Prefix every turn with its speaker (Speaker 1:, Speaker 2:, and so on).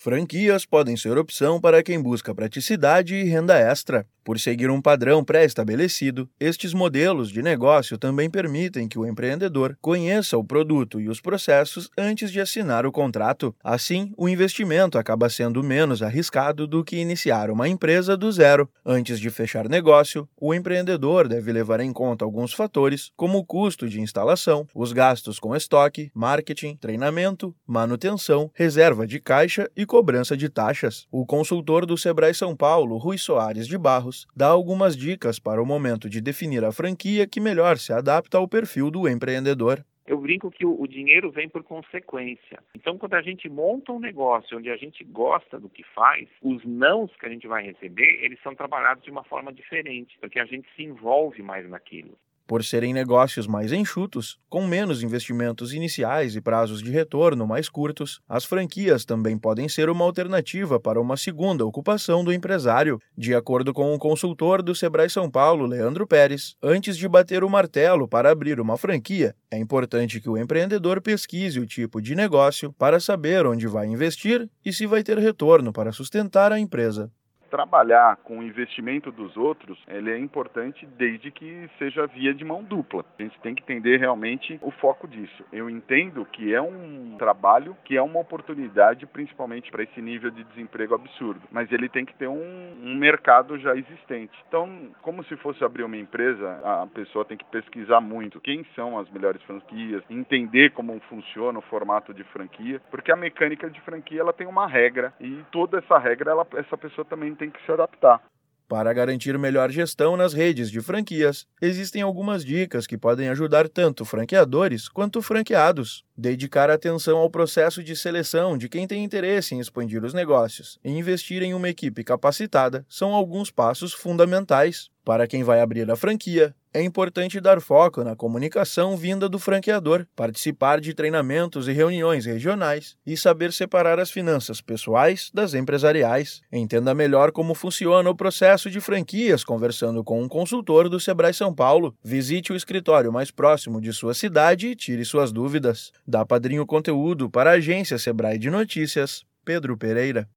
Speaker 1: Franquias podem ser opção para quem busca praticidade e renda extra. Por seguir um padrão pré-estabelecido, estes modelos de negócio também permitem que o empreendedor conheça o produto e os processos antes de assinar o contrato. Assim, o investimento acaba sendo menos arriscado do que iniciar uma empresa do zero. Antes de fechar negócio, o empreendedor deve levar em conta alguns fatores, como o custo de instalação, os gastos com estoque, marketing, treinamento, manutenção, reserva de caixa e cobrança de taxas. O consultor do Sebrae São Paulo, Rui Soares de Barros, dá algumas dicas para o momento de definir a franquia que melhor se adapta ao perfil do empreendedor.
Speaker 2: Eu brinco que o, dinheiro vem por consequência. Então, quando a gente monta um negócio onde a gente gosta do que faz, os nãos que a gente vai receber, eles são trabalhados de uma forma diferente, porque a gente se envolve mais naquilo.
Speaker 1: Por serem negócios mais enxutos, com menos investimentos iniciais e prazos de retorno mais curtos, as franquias também podem ser uma alternativa para uma segunda ocupação do empresário. De acordo com o consultor do Sebrae São Paulo, Leandro Pérez, antes de bater o martelo para abrir uma franquia, é importante que o empreendedor pesquise o tipo de negócio para saber onde vai investir e se vai ter retorno para sustentar a empresa
Speaker 3: trabalhar com o investimento dos outros, ele é importante desde que seja via de mão dupla. A gente tem que entender realmente o foco disso. Eu entendo que é um trabalho, que é uma oportunidade, principalmente para esse nível de desemprego absurdo, mas ele tem que ter um, um mercado já existente. Então, como se fosse abrir uma empresa, a pessoa tem que pesquisar muito quem são as melhores franquias, entender como funciona o formato de franquia, porque a mecânica de franquia ela tem uma regra e toda essa regra ela, essa pessoa também tem que se adaptar.
Speaker 1: Para garantir melhor gestão nas redes de franquias, existem algumas dicas que podem ajudar tanto franqueadores quanto franqueados. Dedicar atenção ao processo de seleção de quem tem interesse em expandir os negócios e investir em uma equipe capacitada são alguns passos fundamentais. Para quem vai abrir a franquia, é importante dar foco na comunicação vinda do franqueador, participar de treinamentos e reuniões regionais e saber separar as finanças pessoais das empresariais. Entenda melhor como funciona o processo de franquias conversando com um consultor do Sebrae São Paulo. Visite o escritório mais próximo de sua cidade e tire suas dúvidas. Dá padrinho conteúdo para a agência Sebrae de Notícias, Pedro Pereira.